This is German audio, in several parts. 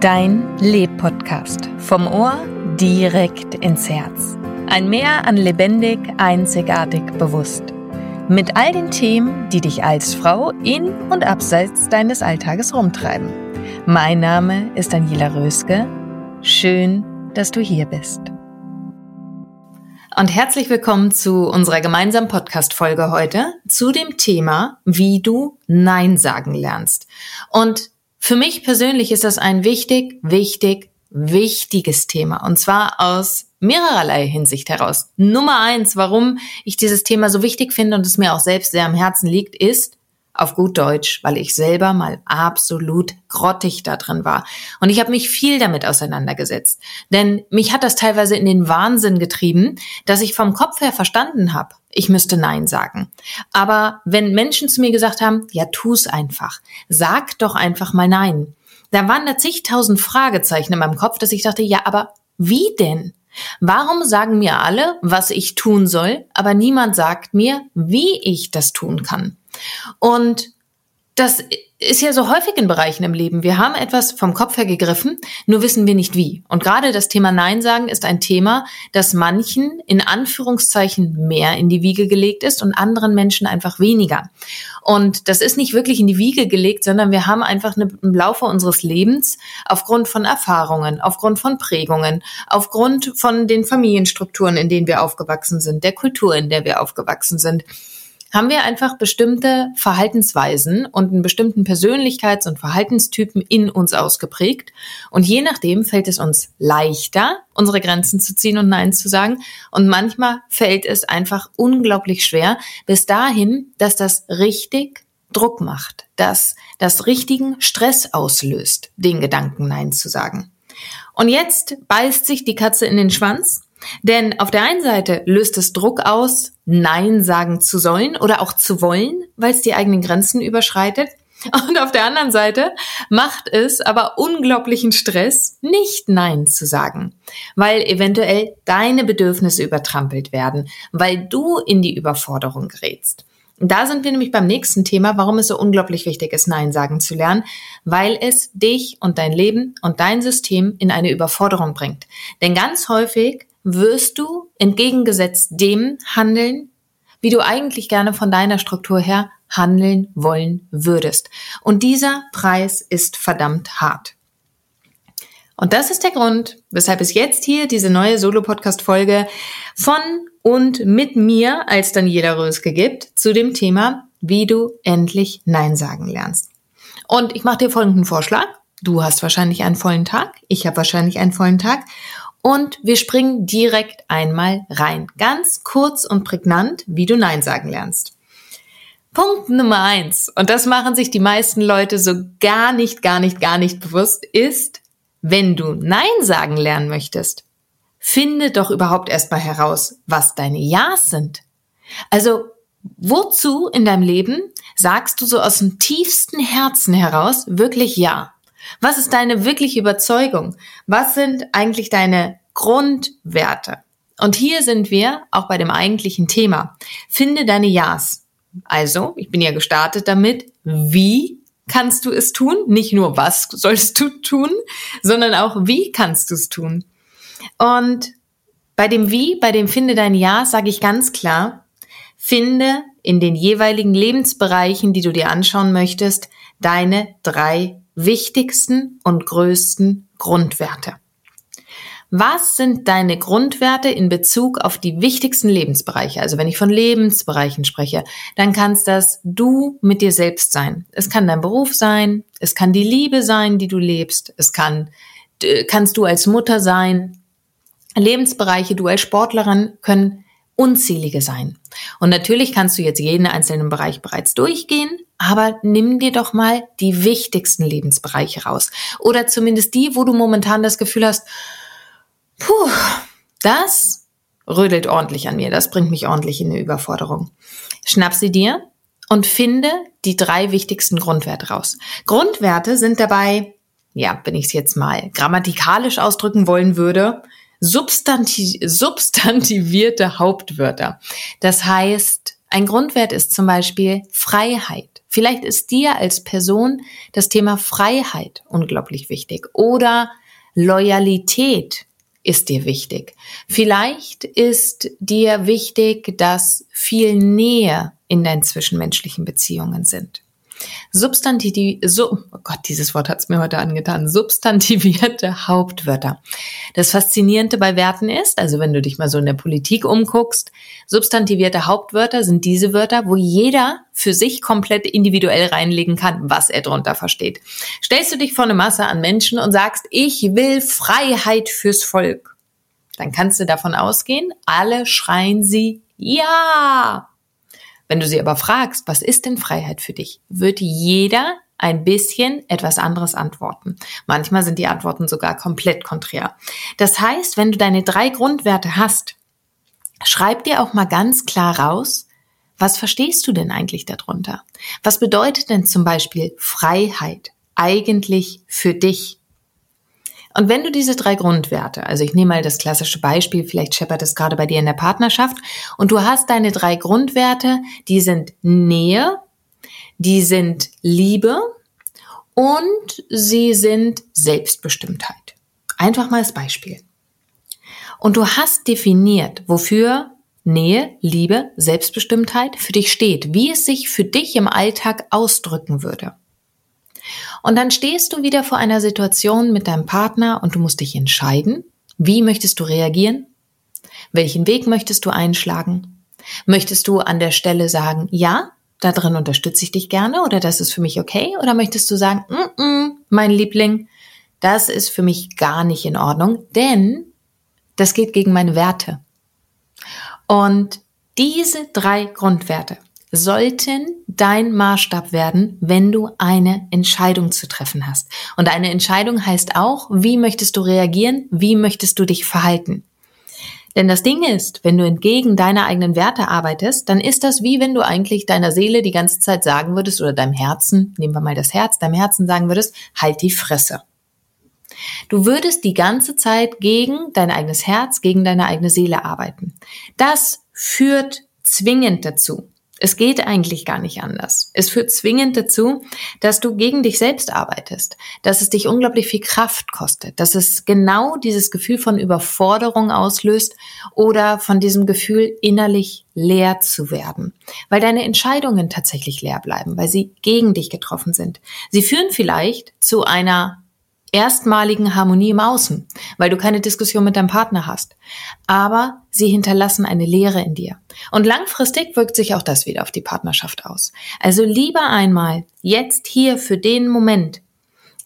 Dein Leb-Podcast. Vom Ohr direkt ins Herz. Ein Meer an lebendig, einzigartig, bewusst. Mit all den Themen, die dich als Frau in und abseits deines Alltages rumtreiben. Mein Name ist Daniela Röske. Schön, dass du hier bist. Und herzlich willkommen zu unserer gemeinsamen Podcast-Folge heute zu dem Thema, wie du Nein sagen lernst. Und für mich persönlich ist das ein wichtig, wichtig, wichtiges Thema. Und zwar aus mehrerlei Hinsicht heraus. Nummer eins, warum ich dieses Thema so wichtig finde und es mir auch selbst sehr am Herzen liegt, ist, auf gut Deutsch, weil ich selber mal absolut grottig da drin war. Und ich habe mich viel damit auseinandergesetzt. Denn mich hat das teilweise in den Wahnsinn getrieben, dass ich vom Kopf her verstanden habe, ich müsste Nein sagen. Aber wenn Menschen zu mir gesagt haben, ja, tu's einfach, sag doch einfach mal Nein, da waren da zigtausend Fragezeichen in meinem Kopf, dass ich dachte, ja, aber wie denn? Warum sagen mir alle, was ich tun soll, aber niemand sagt mir, wie ich das tun kann? Und das ist ja so häufig in Bereichen im Leben. Wir haben etwas vom Kopf her gegriffen, nur wissen wir nicht wie. Und gerade das Thema Nein sagen ist ein Thema, das manchen in Anführungszeichen mehr in die Wiege gelegt ist und anderen Menschen einfach weniger. Und das ist nicht wirklich in die Wiege gelegt, sondern wir haben einfach im Laufe unseres Lebens aufgrund von Erfahrungen, aufgrund von Prägungen, aufgrund von den Familienstrukturen, in denen wir aufgewachsen sind, der Kultur, in der wir aufgewachsen sind, haben wir einfach bestimmte Verhaltensweisen und einen bestimmten Persönlichkeits- und Verhaltenstypen in uns ausgeprägt. Und je nachdem fällt es uns leichter, unsere Grenzen zu ziehen und Nein zu sagen. Und manchmal fällt es einfach unglaublich schwer, bis dahin, dass das richtig Druck macht, dass das richtigen Stress auslöst, den Gedanken Nein zu sagen. Und jetzt beißt sich die Katze in den Schwanz denn auf der einen Seite löst es Druck aus, Nein sagen zu sollen oder auch zu wollen, weil es die eigenen Grenzen überschreitet. Und auf der anderen Seite macht es aber unglaublichen Stress, nicht Nein zu sagen, weil eventuell deine Bedürfnisse übertrampelt werden, weil du in die Überforderung gerätst. Da sind wir nämlich beim nächsten Thema, warum es so unglaublich wichtig ist, Nein sagen zu lernen, weil es dich und dein Leben und dein System in eine Überforderung bringt. Denn ganz häufig wirst du entgegengesetzt dem handeln, wie du eigentlich gerne von deiner Struktur her handeln wollen würdest. Und dieser Preis ist verdammt hart. Und das ist der Grund, weshalb es jetzt hier diese neue Solo-Podcast-Folge von und mit mir als Daniela Röske gibt zu dem Thema, wie du endlich Nein sagen lernst. Und ich mache dir folgenden Vorschlag. Du hast wahrscheinlich einen vollen Tag, ich habe wahrscheinlich einen vollen Tag und wir springen direkt einmal rein. Ganz kurz und prägnant, wie du Nein sagen lernst. Punkt Nummer eins, und das machen sich die meisten Leute so gar nicht, gar nicht, gar nicht bewusst, ist, wenn du Nein sagen lernen möchtest, finde doch überhaupt erstmal heraus, was deine Ja's sind. Also, wozu in deinem Leben sagst du so aus dem tiefsten Herzen heraus wirklich Ja? Was ist deine wirkliche Überzeugung? Was sind eigentlich deine Grundwerte? Und hier sind wir auch bei dem eigentlichen Thema. Finde deine Ja's. Also, ich bin ja gestartet damit, wie kannst du es tun? Nicht nur was sollst du tun, sondern auch wie kannst du es tun? Und bei dem Wie, bei dem Finde dein Ja, sage ich ganz klar, finde in den jeweiligen Lebensbereichen, die du dir anschauen möchtest, deine drei wichtigsten und größten Grundwerte. Was sind deine Grundwerte in Bezug auf die wichtigsten Lebensbereiche? Also wenn ich von Lebensbereichen spreche, dann kannst das du mit dir selbst sein. Es kann dein Beruf sein, es kann die Liebe sein, die du lebst, es kann kannst du als Mutter sein. Lebensbereiche, du als Sportlerin können unzählige sein. Und natürlich kannst du jetzt jeden einzelnen Bereich bereits durchgehen, aber nimm dir doch mal die wichtigsten Lebensbereiche raus. Oder zumindest die, wo du momentan das Gefühl hast, Puh, das rödelt ordentlich an mir, das bringt mich ordentlich in eine Überforderung. Schnapp sie dir und finde die drei wichtigsten Grundwerte raus. Grundwerte sind dabei, ja, wenn ich es jetzt mal grammatikalisch ausdrücken wollen würde, substanti substantivierte Hauptwörter. Das heißt, ein Grundwert ist zum Beispiel Freiheit. Vielleicht ist dir als Person das Thema Freiheit unglaublich wichtig oder Loyalität ist dir wichtig? Vielleicht ist dir wichtig, dass viel Nähe in deinen zwischenmenschlichen Beziehungen sind. Substantiv, so, oh Gott, dieses Wort hat's mir heute angetan. Substantivierte Hauptwörter. Das Faszinierende bei Werten ist, also wenn du dich mal so in der Politik umguckst, substantivierte Hauptwörter sind diese Wörter, wo jeder für sich komplett individuell reinlegen kann, was er drunter versteht. Stellst du dich vor eine Masse an Menschen und sagst, ich will Freiheit fürs Volk, dann kannst du davon ausgehen, alle schreien sie ja. Wenn du sie aber fragst, was ist denn Freiheit für dich, wird jeder ein bisschen etwas anderes antworten. Manchmal sind die Antworten sogar komplett konträr. Das heißt, wenn du deine drei Grundwerte hast, schreib dir auch mal ganz klar raus, was verstehst du denn eigentlich darunter? Was bedeutet denn zum Beispiel Freiheit eigentlich für dich? Und wenn du diese drei Grundwerte, also ich nehme mal das klassische Beispiel, vielleicht scheppert es gerade bei dir in der Partnerschaft, und du hast deine drei Grundwerte, die sind Nähe, die sind Liebe und sie sind Selbstbestimmtheit. Einfach mal als Beispiel. Und du hast definiert, wofür Nähe, Liebe, Selbstbestimmtheit für dich steht, wie es sich für dich im Alltag ausdrücken würde. Und dann stehst du wieder vor einer Situation mit deinem Partner und du musst dich entscheiden, wie möchtest du reagieren? Welchen Weg möchtest du einschlagen? Möchtest du an der Stelle sagen, ja, da drin unterstütze ich dich gerne oder das ist für mich okay? Oder möchtest du sagen, mm -mm, mein Liebling, das ist für mich gar nicht in Ordnung, denn das geht gegen meine Werte. Und diese drei Grundwerte, sollten dein Maßstab werden, wenn du eine Entscheidung zu treffen hast. Und eine Entscheidung heißt auch, wie möchtest du reagieren, wie möchtest du dich verhalten. Denn das Ding ist, wenn du entgegen deiner eigenen Werte arbeitest, dann ist das wie wenn du eigentlich deiner Seele die ganze Zeit sagen würdest oder deinem Herzen, nehmen wir mal das Herz, deinem Herzen sagen würdest, halt die Fresse. Du würdest die ganze Zeit gegen dein eigenes Herz, gegen deine eigene Seele arbeiten. Das führt zwingend dazu, es geht eigentlich gar nicht anders. Es führt zwingend dazu, dass du gegen dich selbst arbeitest, dass es dich unglaublich viel Kraft kostet, dass es genau dieses Gefühl von Überforderung auslöst oder von diesem Gefühl innerlich leer zu werden, weil deine Entscheidungen tatsächlich leer bleiben, weil sie gegen dich getroffen sind. Sie führen vielleicht zu einer erstmaligen Harmonie im Außen, weil du keine Diskussion mit deinem Partner hast. Aber sie hinterlassen eine Leere in dir. Und langfristig wirkt sich auch das wieder auf die Partnerschaft aus. Also lieber einmal jetzt hier für den Moment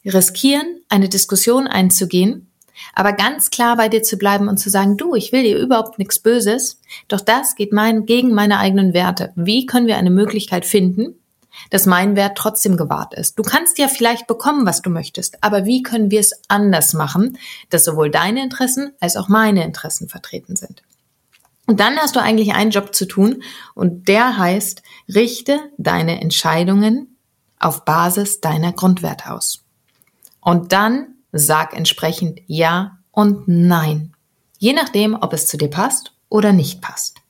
riskieren, eine Diskussion einzugehen, aber ganz klar bei dir zu bleiben und zu sagen, du, ich will dir überhaupt nichts Böses, doch das geht mein, gegen meine eigenen Werte. Wie können wir eine Möglichkeit finden, dass mein Wert trotzdem gewahrt ist. Du kannst ja vielleicht bekommen, was du möchtest, aber wie können wir es anders machen, dass sowohl deine Interessen als auch meine Interessen vertreten sind? Und dann hast du eigentlich einen Job zu tun und der heißt, richte deine Entscheidungen auf Basis deiner Grundwerte aus. Und dann sag entsprechend Ja und Nein. Je nachdem, ob es zu dir passt oder nicht passt.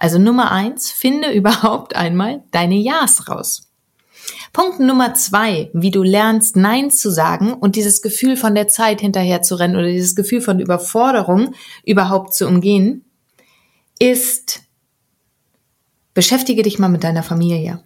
Also Nummer eins, finde überhaupt einmal deine Ja's raus. Punkt Nummer zwei, wie du lernst, Nein zu sagen und dieses Gefühl von der Zeit hinterher zu rennen oder dieses Gefühl von Überforderung überhaupt zu umgehen, ist, beschäftige dich mal mit deiner Familie.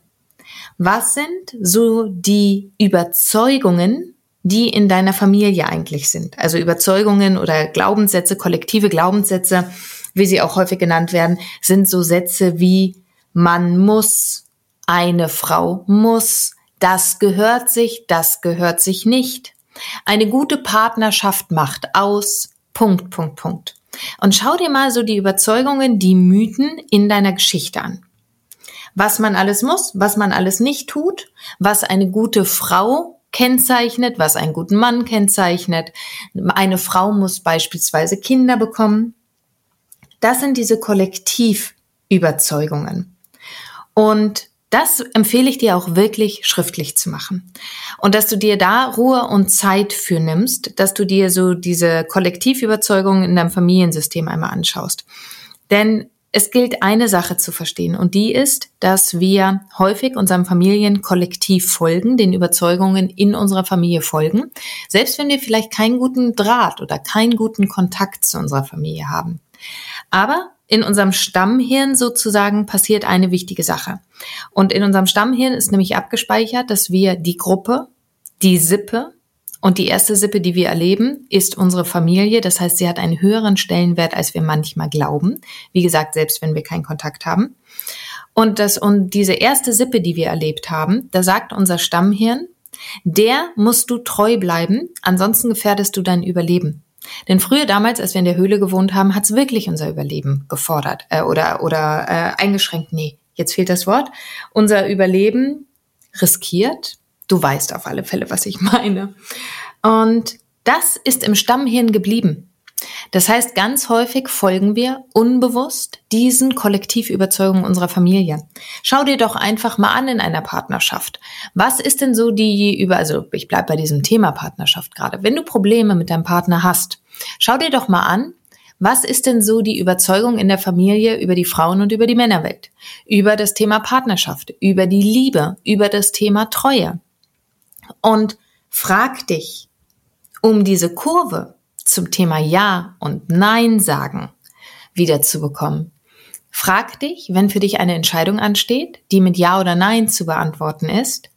Was sind so die Überzeugungen, die in deiner Familie eigentlich sind? Also Überzeugungen oder Glaubenssätze, kollektive Glaubenssätze, wie sie auch häufig genannt werden, sind so Sätze wie man muss, eine Frau muss, das gehört sich, das gehört sich nicht. Eine gute Partnerschaft macht aus, Punkt, Punkt, Punkt. Und schau dir mal so die Überzeugungen, die Mythen in deiner Geschichte an. Was man alles muss, was man alles nicht tut, was eine gute Frau kennzeichnet, was einen guten Mann kennzeichnet. Eine Frau muss beispielsweise Kinder bekommen. Das sind diese Kollektivüberzeugungen. Und das empfehle ich dir auch wirklich schriftlich zu machen. Und dass du dir da Ruhe und Zeit für nimmst, dass du dir so diese Kollektivüberzeugungen in deinem Familiensystem einmal anschaust. Denn es gilt eine Sache zu verstehen und die ist, dass wir häufig unserem Familienkollektiv folgen, den Überzeugungen in unserer Familie folgen, selbst wenn wir vielleicht keinen guten Draht oder keinen guten Kontakt zu unserer Familie haben. Aber in unserem Stammhirn sozusagen passiert eine wichtige Sache. Und in unserem Stammhirn ist nämlich abgespeichert, dass wir die Gruppe, die Sippe und die erste Sippe, die wir erleben, ist unsere Familie. Das heißt, sie hat einen höheren Stellenwert, als wir manchmal glauben. Wie gesagt, selbst wenn wir keinen Kontakt haben. Und das, und diese erste Sippe, die wir erlebt haben, da sagt unser Stammhirn, der musst du treu bleiben, ansonsten gefährdest du dein Überleben. Denn früher damals, als wir in der Höhle gewohnt haben, hat es wirklich unser Überleben gefordert äh, oder, oder äh, eingeschränkt. Nee, jetzt fehlt das Wort. Unser Überleben riskiert. Du weißt auf alle Fälle, was ich meine. Und das ist im Stammhirn geblieben. Das heißt, ganz häufig folgen wir unbewusst diesen Kollektivüberzeugungen unserer Familie. Schau dir doch einfach mal an in einer Partnerschaft. Was ist denn so die über, also ich bleib bei diesem Thema Partnerschaft gerade. Wenn du Probleme mit deinem Partner hast, schau dir doch mal an, was ist denn so die Überzeugung in der Familie über die Frauen und über die Männerwelt? Über das Thema Partnerschaft, über die Liebe, über das Thema Treue. Und frag dich, um diese Kurve zum Thema Ja und Nein sagen wiederzubekommen. Frag dich, wenn für dich eine Entscheidung ansteht, die mit Ja oder Nein zu beantworten ist,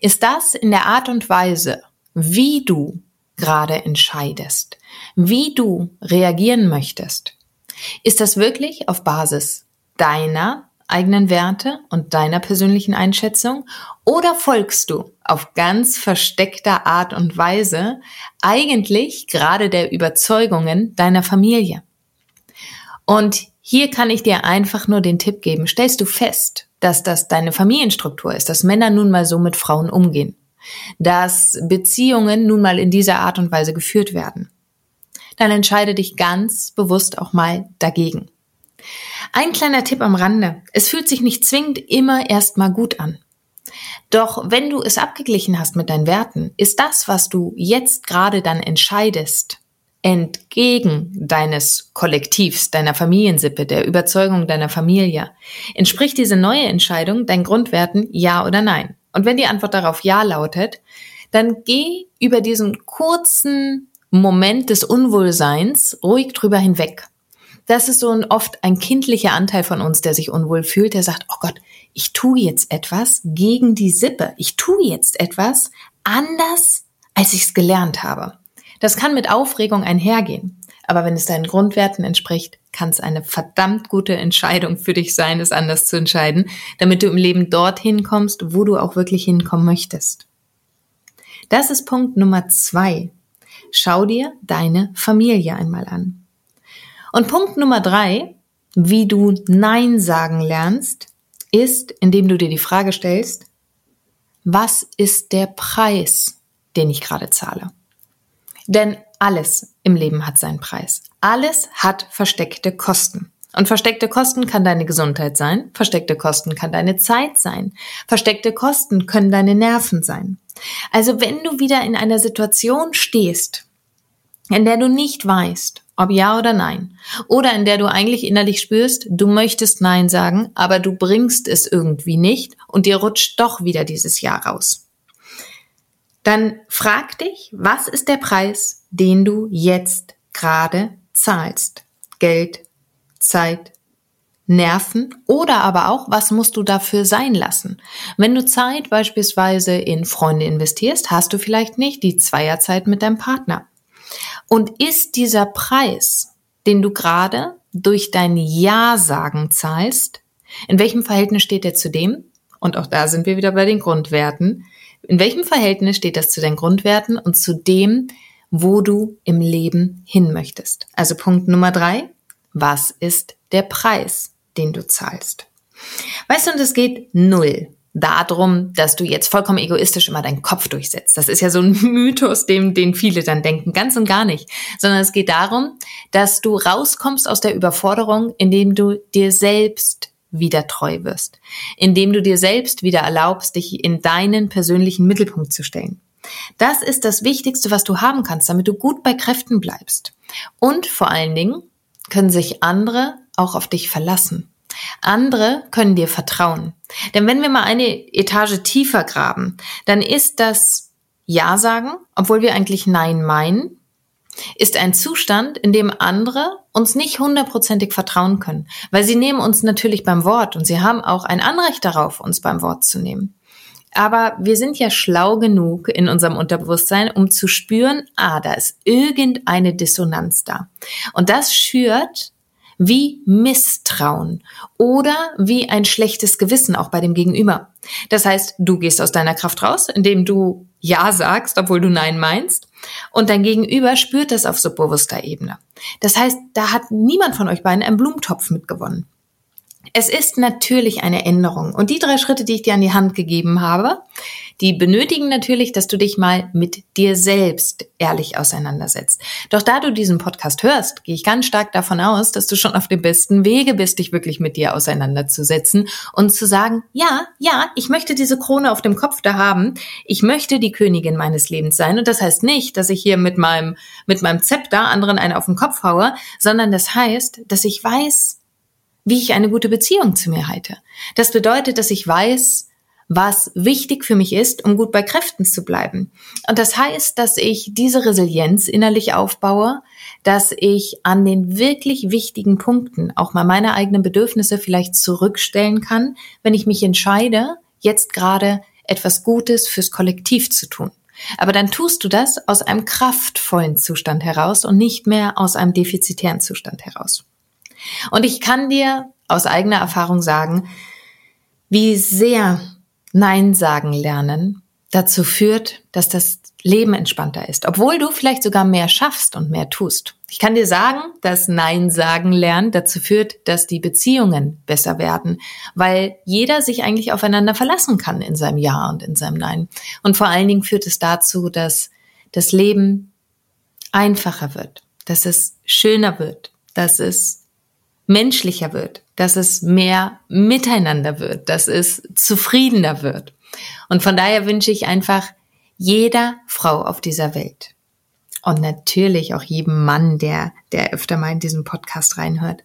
ist das in der Art und Weise, wie du gerade entscheidest, wie du reagieren möchtest. Ist das wirklich auf Basis deiner eigenen Werte und deiner persönlichen Einschätzung oder folgst du auf ganz versteckter Art und Weise eigentlich gerade der Überzeugungen deiner Familie? Und hier kann ich dir einfach nur den Tipp geben, stellst du fest, dass das deine Familienstruktur ist, dass Männer nun mal so mit Frauen umgehen, dass Beziehungen nun mal in dieser Art und Weise geführt werden, dann entscheide dich ganz bewusst auch mal dagegen. Ein kleiner Tipp am Rande. Es fühlt sich nicht zwingend immer erstmal gut an. Doch wenn du es abgeglichen hast mit deinen Werten, ist das, was du jetzt gerade dann entscheidest, entgegen deines Kollektivs, deiner Familiensippe, der Überzeugung deiner Familie, entspricht diese neue Entscheidung deinen Grundwerten ja oder nein? Und wenn die Antwort darauf ja lautet, dann geh über diesen kurzen Moment des Unwohlseins ruhig drüber hinweg das ist so ein, oft ein kindlicher Anteil von uns, der sich unwohl fühlt, der sagt, oh Gott, ich tue jetzt etwas gegen die Sippe. Ich tue jetzt etwas anders, als ich es gelernt habe. Das kann mit Aufregung einhergehen. Aber wenn es deinen Grundwerten entspricht, kann es eine verdammt gute Entscheidung für dich sein, es anders zu entscheiden, damit du im Leben dorthin kommst, wo du auch wirklich hinkommen möchtest. Das ist Punkt Nummer zwei. Schau dir deine Familie einmal an. Und Punkt Nummer drei, wie du Nein sagen lernst, ist, indem du dir die Frage stellst, was ist der Preis, den ich gerade zahle? Denn alles im Leben hat seinen Preis. Alles hat versteckte Kosten. Und versteckte Kosten kann deine Gesundheit sein, versteckte Kosten kann deine Zeit sein, versteckte Kosten können deine Nerven sein. Also wenn du wieder in einer Situation stehst, in der du nicht weißt, ob ja oder nein. Oder in der du eigentlich innerlich spürst, du möchtest Nein sagen, aber du bringst es irgendwie nicht und dir rutscht doch wieder dieses Ja raus. Dann frag dich, was ist der Preis, den du jetzt gerade zahlst? Geld, Zeit, Nerven oder aber auch, was musst du dafür sein lassen? Wenn du Zeit beispielsweise in Freunde investierst, hast du vielleicht nicht die Zweierzeit mit deinem Partner. Und ist dieser Preis, den du gerade durch dein Ja-Sagen zahlst, in welchem Verhältnis steht er zu dem? Und auch da sind wir wieder bei den Grundwerten. In welchem Verhältnis steht das zu deinen Grundwerten und zu dem, wo du im Leben hin möchtest? Also Punkt Nummer drei. Was ist der Preis? den du zahlst. Weißt du, und es geht null darum, dass du jetzt vollkommen egoistisch immer deinen Kopf durchsetzt. Das ist ja so ein Mythos, dem, den viele dann denken. Ganz und gar nicht. Sondern es geht darum, dass du rauskommst aus der Überforderung, indem du dir selbst wieder treu wirst. Indem du dir selbst wieder erlaubst, dich in deinen persönlichen Mittelpunkt zu stellen. Das ist das Wichtigste, was du haben kannst, damit du gut bei Kräften bleibst. Und vor allen Dingen können sich andere auch auf dich verlassen. Andere können dir vertrauen. Denn wenn wir mal eine Etage tiefer graben, dann ist das Ja sagen, obwohl wir eigentlich Nein meinen, ist ein Zustand, in dem andere uns nicht hundertprozentig vertrauen können, weil sie nehmen uns natürlich beim Wort und sie haben auch ein Anrecht darauf, uns beim Wort zu nehmen. Aber wir sind ja schlau genug in unserem Unterbewusstsein, um zu spüren, ah, da ist irgendeine Dissonanz da. Und das schürt wie Misstrauen oder wie ein schlechtes Gewissen auch bei dem Gegenüber. Das heißt, du gehst aus deiner Kraft raus, indem du Ja sagst, obwohl du Nein meinst. Und dein Gegenüber spürt das auf so bewusster Ebene. Das heißt, da hat niemand von euch beiden einen Blumentopf mitgewonnen. Es ist natürlich eine Änderung. Und die drei Schritte, die ich dir an die Hand gegeben habe, die benötigen natürlich, dass du dich mal mit dir selbst ehrlich auseinandersetzt. Doch da du diesen Podcast hörst, gehe ich ganz stark davon aus, dass du schon auf dem besten Wege bist, dich wirklich mit dir auseinanderzusetzen und zu sagen, ja, ja, ich möchte diese Krone auf dem Kopf da haben. Ich möchte die Königin meines Lebens sein. Und das heißt nicht, dass ich hier mit meinem, mit meinem Zepter anderen einen auf den Kopf haue, sondern das heißt, dass ich weiß, wie ich eine gute Beziehung zu mir halte. Das bedeutet, dass ich weiß, was wichtig für mich ist, um gut bei Kräften zu bleiben. Und das heißt, dass ich diese Resilienz innerlich aufbaue, dass ich an den wirklich wichtigen Punkten auch mal meine eigenen Bedürfnisse vielleicht zurückstellen kann, wenn ich mich entscheide, jetzt gerade etwas Gutes fürs Kollektiv zu tun. Aber dann tust du das aus einem kraftvollen Zustand heraus und nicht mehr aus einem defizitären Zustand heraus. Und ich kann dir aus eigener Erfahrung sagen, wie sehr Nein sagen lernen dazu führt, dass das Leben entspannter ist, obwohl du vielleicht sogar mehr schaffst und mehr tust. Ich kann dir sagen, dass Nein sagen lernen dazu führt, dass die Beziehungen besser werden, weil jeder sich eigentlich aufeinander verlassen kann in seinem Ja und in seinem Nein. Und vor allen Dingen führt es dazu, dass das Leben einfacher wird, dass es schöner wird, dass es menschlicher wird, dass es mehr miteinander wird, dass es zufriedener wird. Und von daher wünsche ich einfach jeder Frau auf dieser Welt und natürlich auch jedem Mann, der, der öfter mal in diesen Podcast reinhört,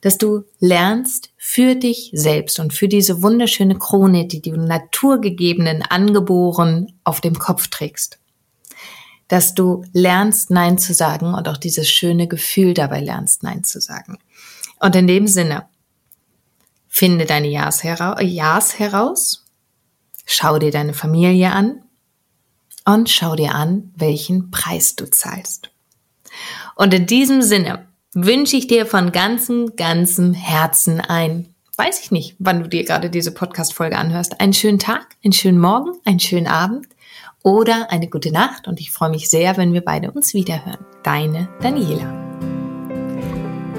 dass du lernst für dich selbst und für diese wunderschöne Krone, die du naturgegebenen angeboren auf dem Kopf trägst. Dass du lernst, Nein zu sagen und auch dieses schöne Gefühl dabei lernst, Nein zu sagen. Und in dem Sinne, finde deine Ja's, hera Ja's heraus, schau dir deine Familie an und schau dir an, welchen Preis du zahlst. Und in diesem Sinne wünsche ich dir von ganzem, ganzem Herzen ein, weiß ich nicht, wann du dir gerade diese Podcast-Folge anhörst, einen schönen Tag, einen schönen Morgen, einen schönen Abend oder eine gute Nacht und ich freue mich sehr, wenn wir beide uns wiederhören. Deine Daniela.